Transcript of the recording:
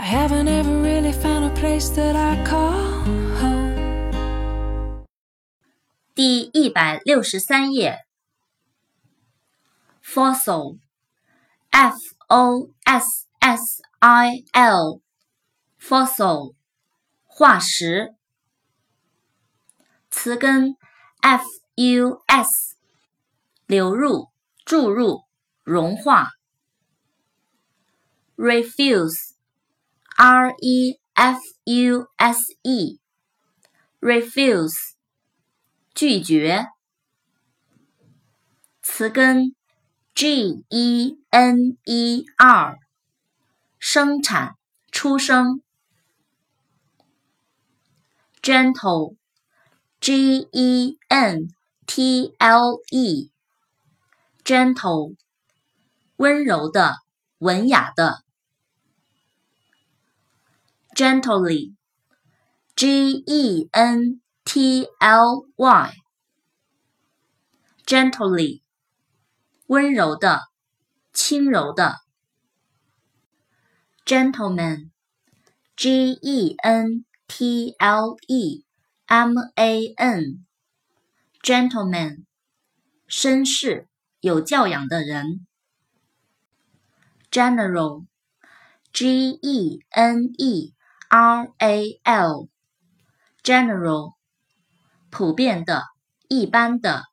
I haven't ever really found a place that I call home. 第一百六十三页，fossil, f o s s i l, fossil, 化石。词根 f u s，流入、注入、融化。 refuse，refuse，拒绝。词根 g e n e r，生产、出生。gentle。G E N T L E，gentle，温柔的，文雅的。gently，G E N T L Y，gently，温柔的，轻柔的。gentleman，G E N T L E。M A N，gentleman，绅士，有教养的人。General，G E N E R A L，general，普遍的，一般的。